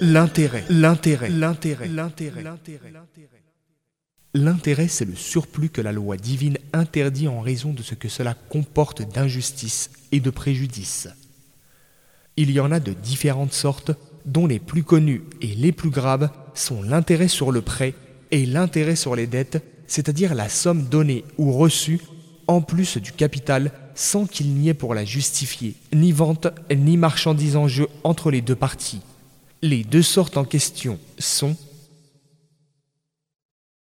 L'intérêt, l'intérêt, l'intérêt, l'intérêt, l'intérêt. L'intérêt, c'est le surplus que la loi divine interdit en raison de ce que cela comporte d'injustice et de préjudice. Il y en a de différentes sortes, dont les plus connues et les plus graves sont l'intérêt sur le prêt et l'intérêt sur les dettes, c'est-à-dire la somme donnée ou reçue en plus du capital sans qu'il n'y ait pour la justifier ni vente ni marchandise en jeu entre les deux parties. Les deux sortes en question sont